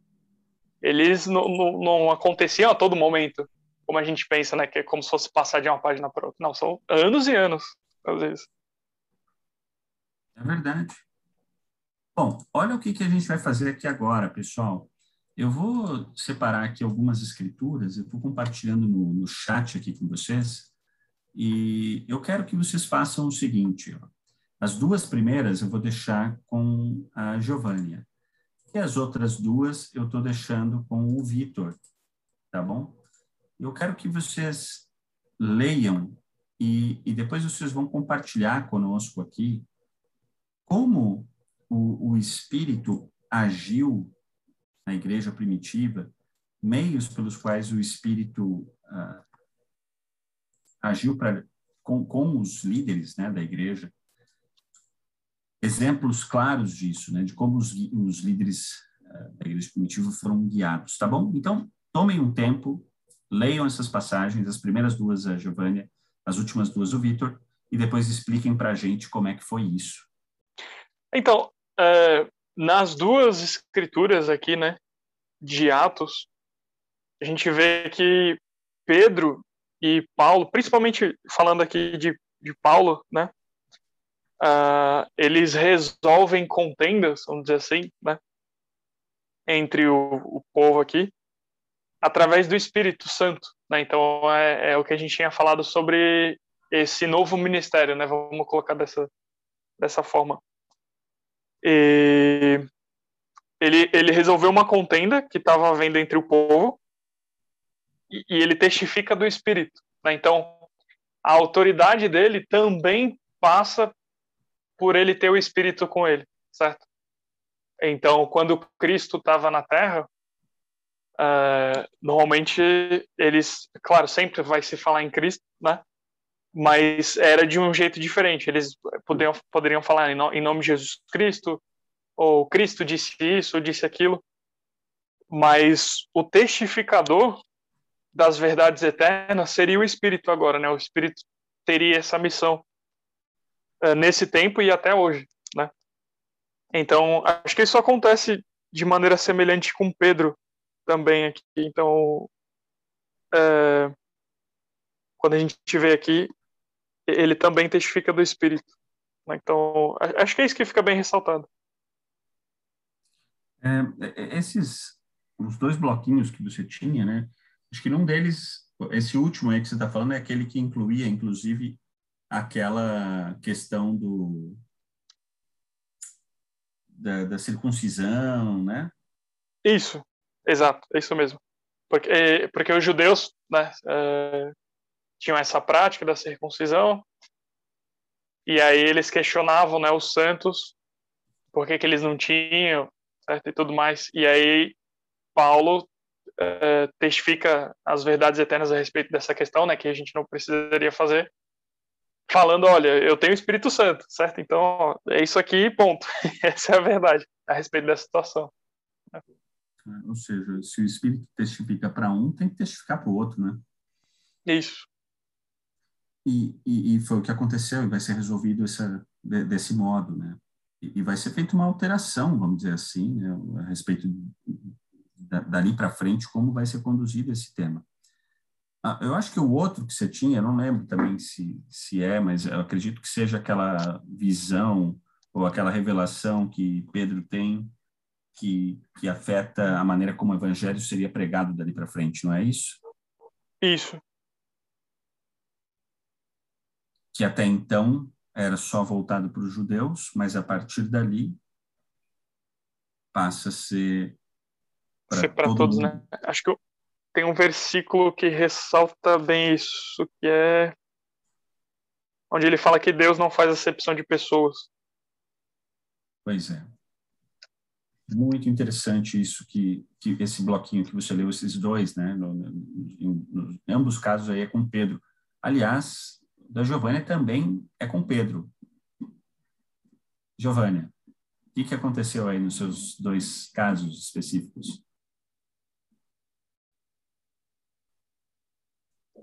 eles não, não, não aconteciam a todo momento, como a gente pensa, né? Que é como se fosse passar de uma página para outra. Não, são anos e anos, às vezes. É verdade. Bom, olha o que, que a gente vai fazer aqui agora, pessoal. Eu vou separar aqui algumas escrituras, eu estou compartilhando no, no chat aqui com vocês, e eu quero que vocês façam o seguinte, ó. As duas primeiras eu vou deixar com a Giovânia. E as outras duas eu estou deixando com o Vitor, tá bom? Eu quero que vocês leiam e, e depois vocês vão compartilhar conosco aqui como o, o Espírito agiu na igreja primitiva, meios pelos quais o Espírito ah, agiu pra, com, com os líderes né, da igreja, exemplos claros disso, né, de como os, os líderes uh, da igreja primitiva foram guiados, tá bom? Então, tomem um tempo, leiam essas passagens, as primeiras duas a Giovânia, as últimas duas o Vitor, e depois expliquem para a gente como é que foi isso. Então, é, nas duas escrituras aqui, né, de Atos, a gente vê que Pedro e Paulo, principalmente falando aqui de, de Paulo, né, uh, eles resolvem contendas, vamos dizer assim, né, entre o, o povo aqui, através do Espírito Santo. Né? Então, é, é, o que a gente tinha falado sobre esse novo ministério, né? vamos colocar dessa, dessa forma. E ele, ele resolveu uma contenda que estava havendo entre o povo e, e ele testifica do Espírito. Né? Então, a autoridade dele também passa por ele ter o Espírito com ele, certo? Então, quando Cristo estava na Terra, uh, normalmente eles, claro, sempre vai se falar em Cristo, né? Mas era de um jeito diferente. Eles poderiam, poderiam falar em, no, em nome de Jesus Cristo, ou Cristo disse isso, ou disse aquilo. Mas o testificador das verdades eternas seria o Espírito agora, né? O Espírito teria essa missão uh, nesse tempo e até hoje, né? Então, acho que isso acontece de maneira semelhante com Pedro também aqui. Então, uh, quando a gente vê aqui, ele também testifica do Espírito. Né? Então, acho que é isso que fica bem ressaltado. É, esses, os dois bloquinhos que você tinha, né? Acho que num deles, esse último aí que você está falando é aquele que incluía, inclusive, aquela questão do da, da circuncisão, né? Isso, exato, é isso mesmo. Porque, é, porque os judeus né, é, tinham essa prática da circuncisão, e aí eles questionavam né, os santos por que, que eles não tinham, certo? E tudo mais. E aí Paulo é, testifica as verdades eternas a respeito dessa questão, né, que a gente não precisaria fazer, falando, olha, eu tenho o Espírito Santo, certo? Então, ó, é isso aqui, ponto. Essa é a verdade a respeito dessa situação. É, ou seja, se o Espírito testifica para um, tem que testificar para o outro, né? Isso. E, e, e, foi o que aconteceu e vai ser resolvido essa, de, desse modo, né? E, e, vai ser feita uma alteração, vamos dizer assim, né, a respeito da, dali para frente como vai ser conduzido esse tema. Ah, eu acho que o outro que você tinha, eu não lembro também se, se é, mas eu acredito que seja aquela visão ou aquela revelação que Pedro tem que, que afeta a maneira como o evangelho seria pregado dali para frente, não é isso? Isso. Que até então era só voltado para os judeus, mas a partir dali passa a ser para todos, mundo. né? Acho que tem um versículo que ressalta bem isso, que é onde ele fala que Deus não faz acepção de pessoas. Pois é. Muito interessante isso que, que esse bloquinho que você leu, esses dois, né? No, no, em, em ambos os casos aí é com Pedro. Aliás, da Giovânia também é com Pedro. Giovânia, o que, que aconteceu aí nos seus dois casos específicos?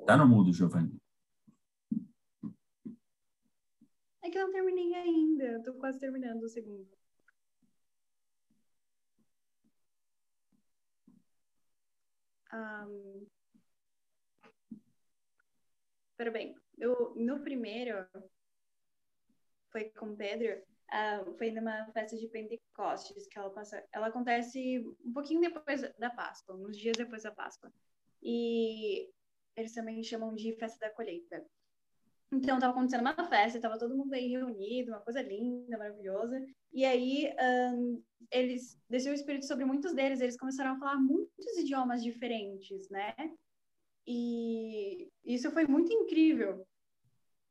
Tá no mudo, Giovanni. É que eu não terminei ainda. Tô quase terminando o segundo. Um... Bem, eu, no primeiro, foi com Pedro, uh, foi numa festa de Pentecostes que ela passa. Ela acontece um pouquinho depois da Páscoa, uns dias depois da Páscoa. E eles também chamam de festa da colheita. Então, estava acontecendo uma festa, estava todo mundo aí reunido, uma coisa linda, maravilhosa. E aí, um, eles desceu o espírito sobre muitos deles, eles começaram a falar muitos idiomas diferentes, né? E isso foi muito incrível,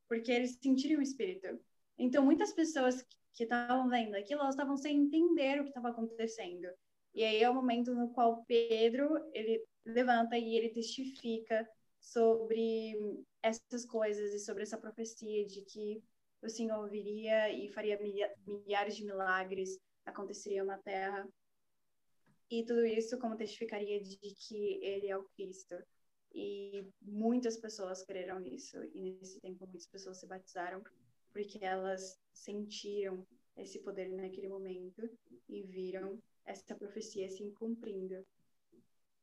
porque eles sentiram o espírito. Então, muitas pessoas que estavam vendo aquilo, elas estavam sem entender o que estava acontecendo. E aí é o momento no qual Pedro, ele levanta e ele testifica sobre essas coisas e sobre essa profecia de que o Senhor viria e faria milhares de milagres aconteceriam na Terra. E tudo isso como testificaria de que ele é o Cristo. E muitas pessoas creram nisso. E nesse tempo muitas pessoas se batizaram porque elas sentiram esse poder naquele momento e viram essa profecia se cumprindo.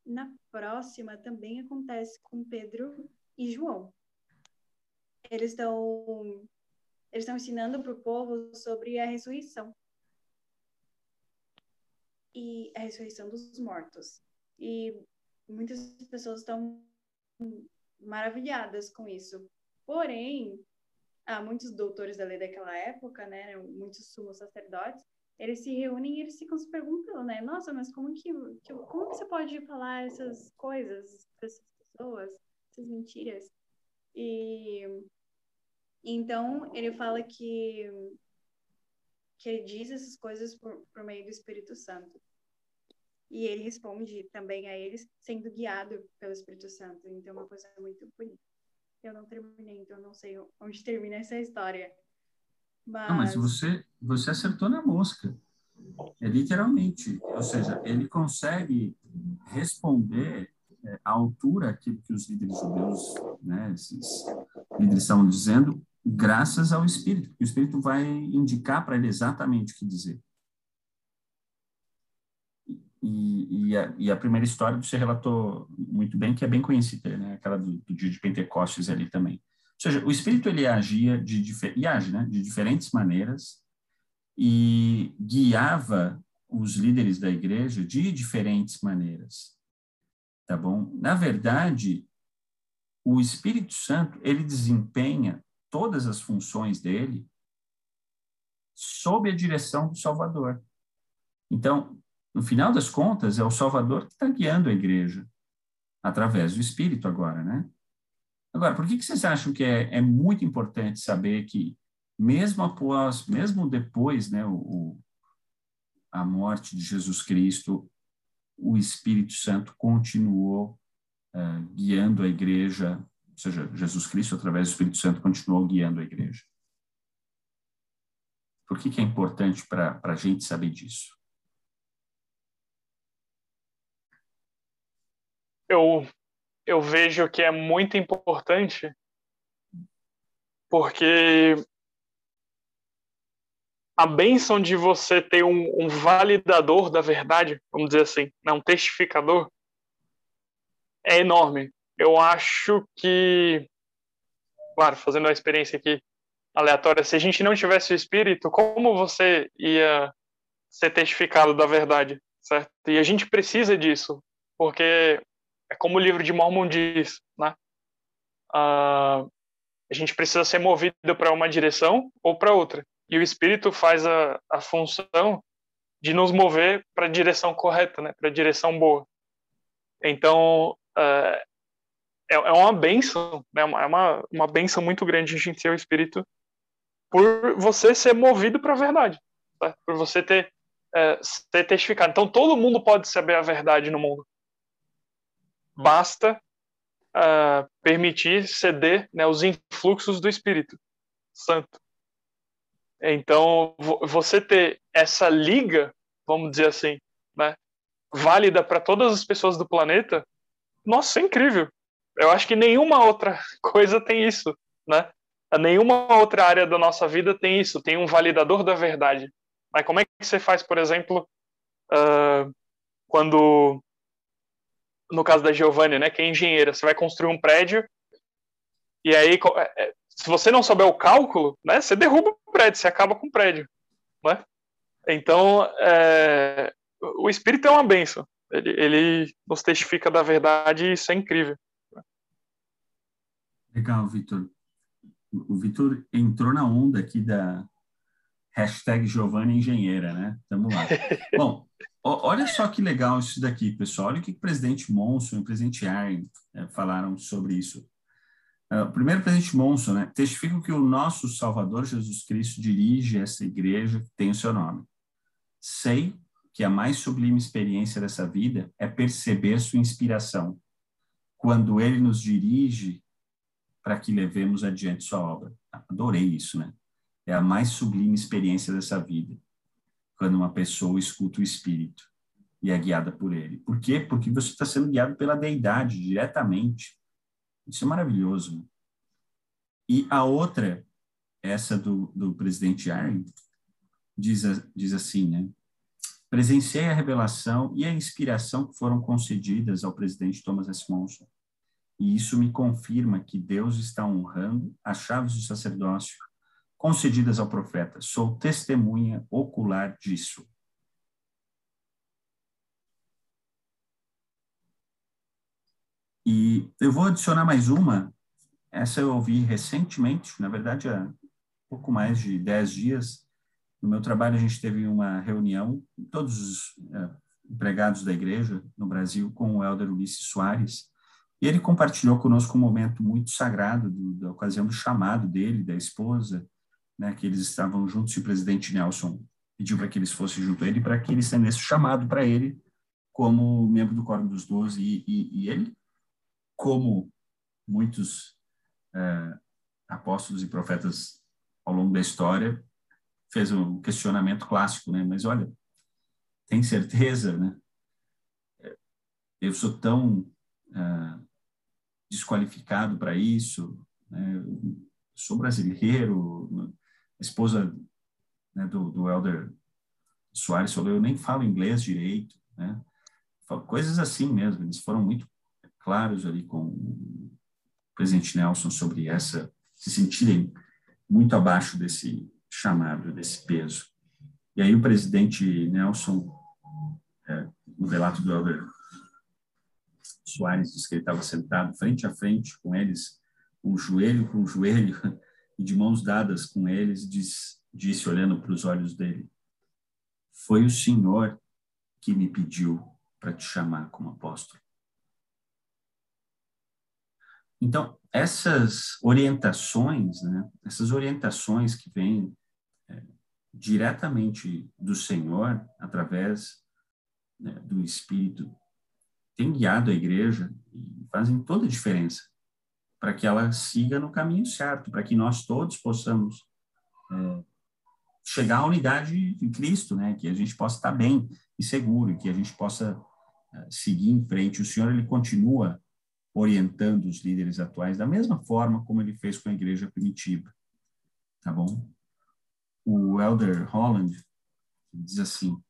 Na próxima também acontece com Pedro e João. Eles estão eles estão ensinando para o povo sobre a ressurreição e a ressurreição dos mortos. E muitas pessoas estão maravilhadas com isso. Porém, há muitos doutores da lei daquela época, né, muitos sumos sacerdotes, eles se reúnem e eles ficam se perguntando, né, nossa, mas como que, que como você pode falar essas coisas para essas pessoas, essas mentiras? E então ele fala que que ele diz essas coisas por, por meio do Espírito Santo. E ele responde também a eles sendo guiado pelo Espírito Santo. Então, é uma coisa muito bonita. Eu não terminei, então não sei onde termina essa história. Mas, não, mas você, você acertou na mosca. É literalmente. Ou seja, ele consegue responder é, à altura aquilo que os líderes judeus, né, esses líderes estavam dizendo, graças ao Espírito. O Espírito vai indicar para ele exatamente o que dizer. E, e, a, e, a, primeira história você relatou muito bem, que é bem conhecida, né? aquela do, do, dia de Pentecostes ali também. Ou seja, o Espírito ele agia de, e age, né? de diferentes maneiras e guiava os líderes da igreja de diferentes maneiras. Tá bom? Na verdade, o Espírito Santo, ele desempenha todas as funções dele sob a direção do Salvador. Então, no final das contas, é o Salvador que está guiando a igreja, através do Espírito agora, né? Agora, por que, que vocês acham que é, é muito importante saber que, mesmo após, mesmo depois, né, o, a morte de Jesus Cristo, o Espírito Santo continuou uh, guiando a igreja, ou seja, Jesus Cristo, através do Espírito Santo, continuou guiando a igreja. Por que, que é importante para a gente saber disso? Eu, eu vejo que é muito importante porque a bênção de você ter um, um, validador da verdade, vamos dizer assim, né, um testificador, é enorme. Eu acho que, claro, fazendo uma experiência aqui aleatória, se a gente não tivesse o Espírito, como você ia ser testificado da verdade, certo? E a gente precisa disso, porque é como o livro de Mormon diz, né? Uh, a gente precisa ser movido para uma direção ou para outra. E o Espírito faz a, a função de nos mover para a direção correta, né? Para a direção boa. Então, uh, é, é uma benção, né? É uma, uma benção muito grande a gente ter o Espírito por você ser movido para a verdade, tá? por você ter é, ser testificado. Então, todo mundo pode saber a verdade no mundo basta uh, permitir ceder né, os influxos do Espírito Santo. Então, você ter essa liga, vamos dizer assim, né, válida para todas as pessoas do planeta, nossa, é incrível. Eu acho que nenhuma outra coisa tem isso, né? Nenhuma outra área da nossa vida tem isso, tem um validador da verdade. Mas como é que você faz, por exemplo, uh, quando no caso da Giovanni, né, que é engenheira, você vai construir um prédio e aí é, é, se você não souber o cálculo, né, você derruba o prédio, você acaba com o prédio, né? Então, é, o Espírito é uma benção. Ele, ele nos testifica da verdade e isso é incrível. Legal, Vitor. O Vitor entrou na onda aqui da hashtag Giovanni Engenheira, né? Tamo lá. Bom, olha só que legal isso daqui, pessoal. Olha o que o presidente Monson e o presidente Aaron é, falaram sobre isso. Primeiro, o presidente Monson, né, testifica que o nosso Salvador Jesus Cristo dirige essa igreja que tem o seu nome. Sei que a mais sublime experiência dessa vida é perceber sua inspiração, quando ele nos dirige para que levemos adiante sua obra. Adorei isso, né? É a mais sublime experiência dessa vida, quando uma pessoa escuta o Espírito e é guiada por ele. Por quê? Porque você está sendo guiado pela deidade diretamente. Isso é maravilhoso. Né? E a outra, essa do, do presidente Aaron, diz, diz assim, né? Presenciei a revelação e a inspiração que foram concedidas ao presidente Thomas S. Monson. E isso me confirma que Deus está honrando as chaves do sacerdócio concedidas ao profeta. Sou testemunha ocular disso. E eu vou adicionar mais uma. Essa eu ouvi recentemente, na verdade, há pouco mais de dez dias, no meu trabalho, a gente teve uma reunião, todos os é, empregados da igreja no Brasil, com o elder Ulisses Soares, e ele compartilhou conosco um momento muito sagrado do, da ocasião do chamado dele, da esposa, né, que eles estavam juntos e o presidente Nelson pediu para que eles fossem junto a ele, para que ele estendesse o chamado para ele como membro do Quórum dos Doze, e, e, e, ele, como muitos é, apóstolos e profetas ao longo da história, fez um questionamento clássico, né? Mas olha, tem certeza, né? Eu sou tão uh, desqualificado para isso, né? sou brasileiro, esposa né, do, do Elder Soares falou, eu nem falo inglês direito, né? Coisas assim mesmo, eles foram muito claros ali com o presidente Nelson sobre essa, se sentirem muito abaixo desse chamado, desse peso. E aí o presidente Nelson, é, no relato do Elder Soares, disse que ele estava sentado frente a frente com eles, um joelho com um joelho, de mãos dadas com eles, diz, disse, olhando para os olhos dele, foi o Senhor que me pediu para te chamar como apóstolo. Então, essas orientações, né, essas orientações que vêm diretamente do Senhor, através né, do Espírito, tem guiado a igreja e fazem toda a diferença para que ela siga no caminho certo, para que nós todos possamos é, chegar à unidade de Cristo, né? Que a gente possa estar bem e seguro, que a gente possa é, seguir em frente. O Senhor ele continua orientando os líderes atuais da mesma forma como ele fez com a igreja primitiva, tá bom? o Elder Holland diz assim: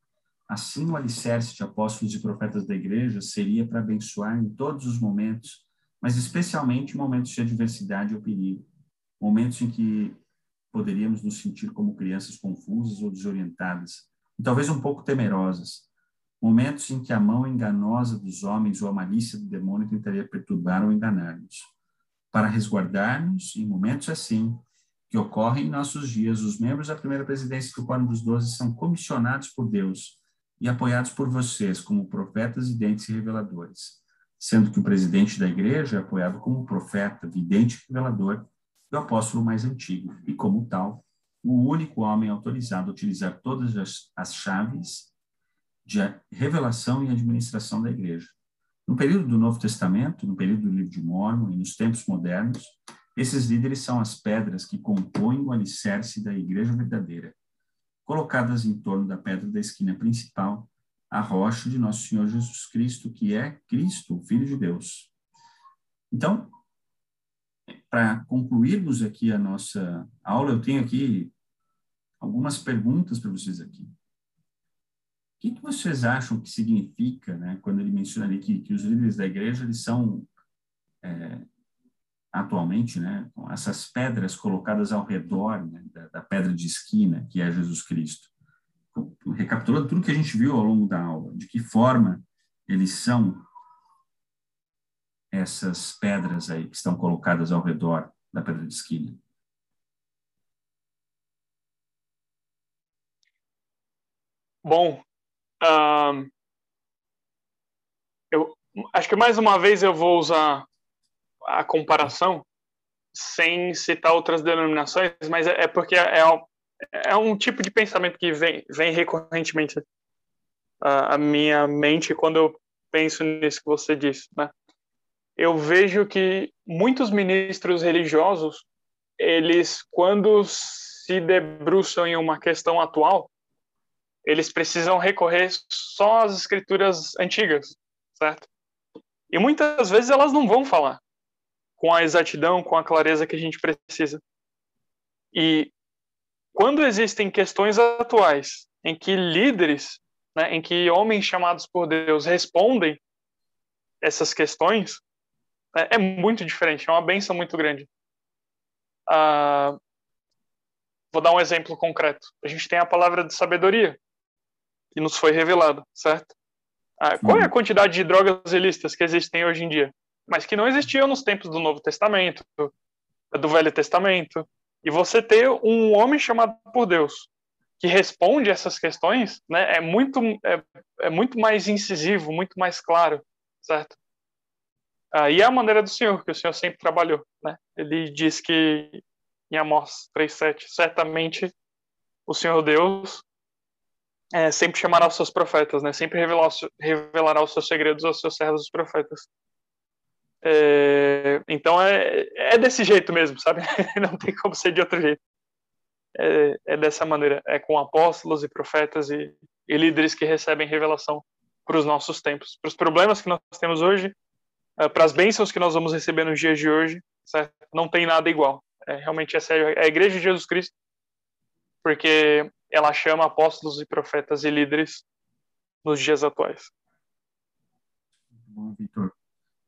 assim o alicerce de apóstolos e profetas da igreja seria para abençoar em todos os momentos, mas especialmente momentos de adversidade ou perigo, momentos em que poderíamos nos sentir como crianças confusas ou desorientadas, e talvez um pouco temerosas, momentos em que a mão enganosa dos homens ou a malícia do demônio tentaria perturbar ou enganar-nos. Para resguardar-nos em momentos assim, que ocorrem em nossos dias, os membros da primeira presidência do Quórum dos Doze são comissionados por Deus e apoiados por vocês como profetas, videntes e reveladores, sendo que o presidente da igreja é apoiado como profeta, vidente e revelador e o apóstolo mais antigo, e como tal, o único homem autorizado a utilizar todas as, as chaves de revelação e administração da igreja. No período do Novo Testamento, no período do livro de Mormon e nos tempos modernos, esses líderes são as pedras que compõem o alicerce da igreja verdadeira, colocadas em torno da pedra da esquina principal, a rocha de nosso Senhor Jesus Cristo, que é Cristo, o Filho de Deus. Então, para concluirmos aqui a nossa aula, eu tenho aqui algumas perguntas para vocês aqui. que, que vocês acham que significa, né, quando ele menciona ali que, que os líderes da igreja eles são é, atualmente, né, essas pedras colocadas ao redor né, da, da, pedra de esquina que é Jesus Cristo. Recapitulando tudo que a gente viu ao longo da aula, de que forma eles são essas pedras aí que estão colocadas ao redor da pedra de esquina. Bom, um, eu acho que mais uma vez eu vou usar a comparação sem citar outras denominações, mas é, é porque é, é um tipo de pensamento que vem, vem recorrentemente à, minha mente quando eu penso nisso que você disse, né? Eu vejo que muitos ministros religiosos, eles, quando se debruçam em uma questão atual, eles precisam recorrer só às escrituras antigas, certo? E muitas vezes elas não vão falar com a exatidão, com a clareza que a gente precisa. E quando existem questões atuais em que líderes, né, em que homens chamados por Deus respondem essas questões, né, é muito diferente, é uma benção muito grande. Ah, vou dar um exemplo concreto. A gente tem a palavra de sabedoria, que nos foi revelado, certo? Ah, qual é a quantidade de drogas ilícitas que existem hoje em dia? Mas que não existiam nos tempos do Novo Testamento, do Velho Testamento. E você ter um homem chamado por Deus que responde essas questões, né, é muito é, é muito mais incisivo, muito mais claro, certo? Ah, e é a maneira do Senhor que o Senhor sempre trabalhou, né? Ele diz que em Amós 3:7, certamente o Senhor Deus é, sempre chamará os seus profetas, né? Sempre revelar, revelará os seus segredos aos seus servos os profetas. É, então é, é desse jeito mesmo, sabe? Não tem como ser de outro jeito. É, é dessa maneira, é com apóstolos e profetas e, e líderes que recebem revelação para os nossos tempos, para os problemas que nós temos hoje, é, para as bênçãos que nós vamos receber nos dias de hoje, certo? Não tem nada igual. É, realmente é sério. É a Igreja de Jesus Cristo, porque ela chama apóstolos e profetas e líderes nos dias atuais. Bom, Vitor.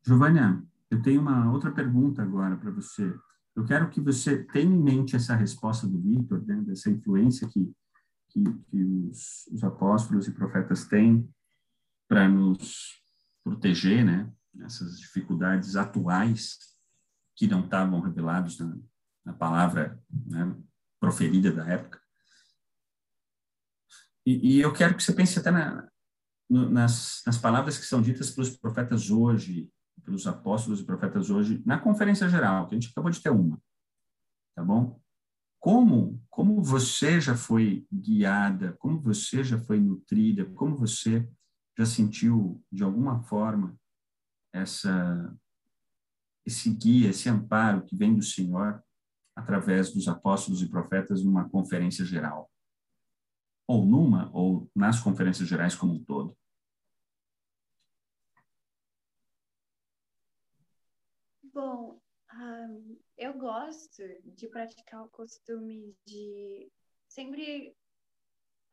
Giovânia, eu tenho uma outra pergunta agora para você. Eu quero que você tenha em mente essa resposta do Vitor, né, dessa influência que, que, que os, os, apóstolos e profetas têm para nos proteger, né, nessas dificuldades atuais que não estavam revelados na, na palavra né, proferida da época. E, e, eu quero que você pense até na, nas, nas palavras que são ditas pelos profetas hoje, pelos apóstolos e profetas hoje, na conferência geral, que a gente acabou de ter uma. Tá bom? Como, como você já foi guiada, como você já foi nutrida, como você já sentiu, de alguma forma, essa, esse guia, esse amparo que vem do Senhor através dos apóstolos e profetas numa conferência geral? ou numa, ou nas conferências gerais como um todo? Bom, um, eu gosto de praticar o costume de sempre,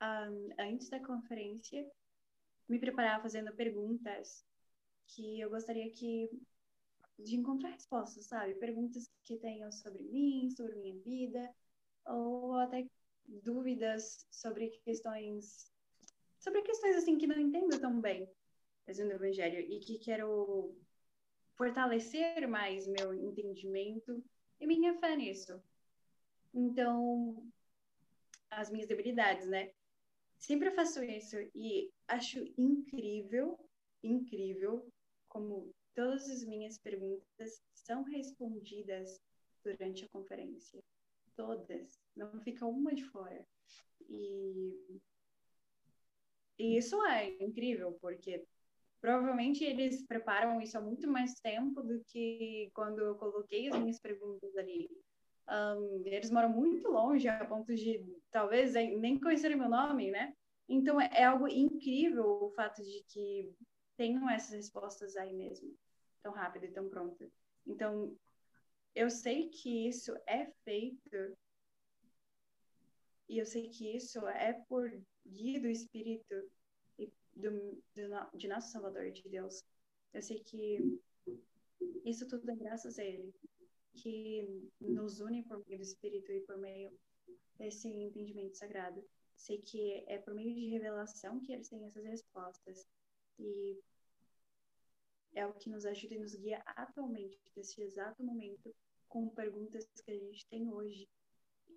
um, antes da conferência, me preparar fazendo perguntas que eu gostaria que de encontrar respostas, sabe? Perguntas que tenham sobre mim, sobre minha vida, ou até dúvidas sobre questões sobre questões assim que não entendo tão bem fazendo o evangelho e que quero fortalecer mais meu entendimento e minha fé nisso. Então, as minhas debilidades, né? Sempre faço isso e acho incrível, incrível como todas as minhas perguntas são respondidas durante a conferência todas, não fica uma de fora. E, e isso é incrível, porque provavelmente eles preparam isso há muito mais tempo do que quando eu coloquei as minhas perguntas ali. Um, eles moram muito longe, a ponto de talvez nem conhecerem meu nome, né? Então é, é algo incrível o fato de que tenham essas respostas aí mesmo, tão rápido e tão pronto. Então eu sei que isso é feito e eu sei que isso é por guia do Espírito do, do, de nosso Salvador, de Deus. Eu sei que isso tudo é graças a Ele, que nos une por meio do Espírito e por meio desse entendimento sagrado. Sei que é por meio de revelação que eles têm essas respostas. E é o que nos ajuda e nos guia atualmente, nesse exato momento, com perguntas que a gente tem hoje.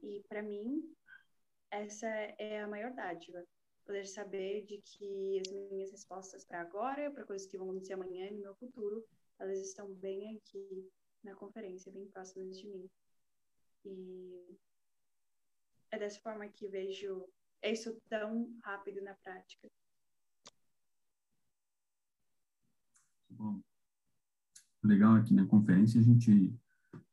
E para mim, essa é a maior dádiva. Poder saber de que as minhas respostas para agora, para coisas que vão acontecer amanhã e no meu futuro, elas estão bem aqui na conferência, bem próximas de mim. E é dessa forma que vejo isso tão rápido na prática. Bom, legal aqui na conferência a gente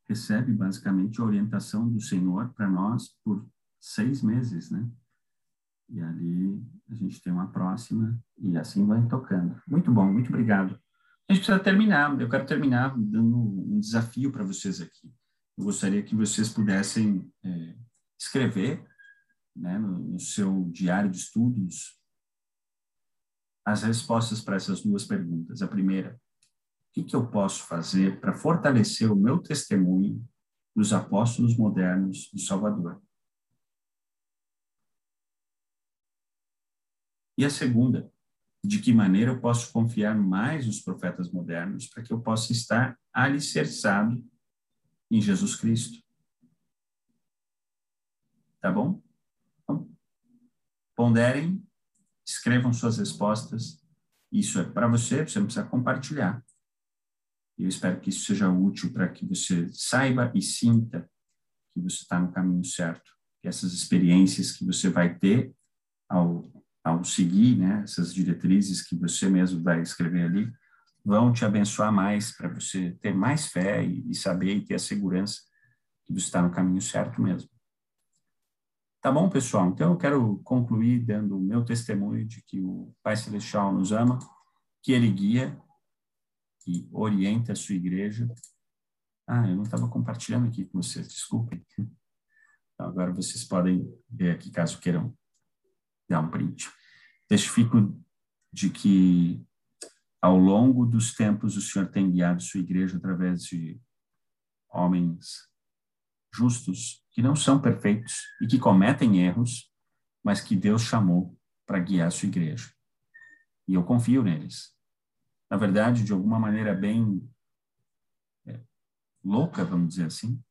recebe basicamente a orientação do Senhor para nós por seis meses, né? E ali a gente tem uma próxima e assim vai tocando. Muito bom, muito obrigado. A gente precisa terminar. Eu quero terminar dando um desafio para vocês aqui. Eu gostaria que vocês pudessem é, escrever né, no, no seu diário de estudos as respostas para essas duas perguntas. A primeira, o que, que eu posso fazer para fortalecer o meu testemunho dos apóstolos modernos do Salvador? E a segunda, de que maneira eu posso confiar mais nos profetas modernos para que eu possa estar alicerçado em Jesus Cristo? Tá bom? Então, ponderem, escrevam suas respostas. Isso é para você, você não precisa compartilhar. Eu espero que isso seja útil para que você saiba e sinta que você está no caminho certo. Que essas experiências que você vai ter ao ao seguir né, essas diretrizes que você mesmo vai escrever ali, vão te abençoar mais para você ter mais fé e, e, saber e ter a segurança que você está no caminho certo mesmo. Tá bom, pessoal? Então eu quero concluir dando o meu testemunho de que o Pai Celestial nos ama, que Ele guia e orienta a sua igreja. Ah, eu não estava compartilhando aqui com vocês, desculpem. Então, agora vocês podem ver aqui, caso queiram dar um print. Testifico de que ao longo dos tempos o Senhor tem guiado sua igreja através de homens justos que não são perfeitos e que cometem erros, mas que Deus chamou para guiar sua igreja. E eu confio neles. Na verdade, de alguma maneira bem é, louca, vamos dizer assim,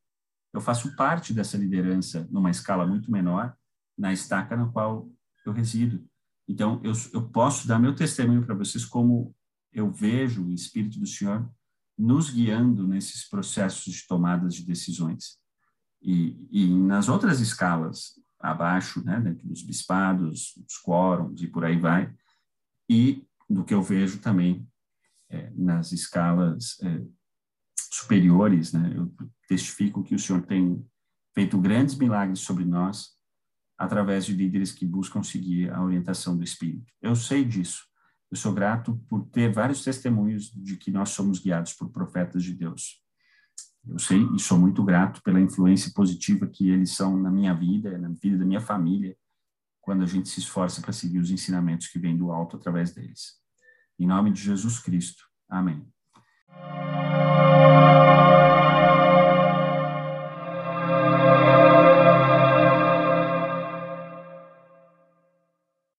eu faço parte dessa liderança numa escala muito menor, na estaca na qual eu resido. Então, eu, eu posso dar meu testemunho para vocês como eu vejo o Espírito do Senhor nos guiando nesses processos de tomadas de decisões. E, e nas outras escalas, abaixo, né, dentro dos bispados, dos quórums e por aí vai, e do que eu vejo também é, nas escalas é, superiores, né, eu testifico que o Senhor tem feito grandes milagres sobre nós, através de líderes que buscam seguir a orientação do Espírito. Eu sei disso. Eu sou grato por ter vários testemunhos de que nós somos guiados por profetas de Deus. Eu sei e sou muito grato pela influência positiva que eles são na minha vida, na vida da minha família, quando a gente se esforça para seguir os ensinamentos que vêm do alto através deles. Em nome de Jesus Cristo. Amém.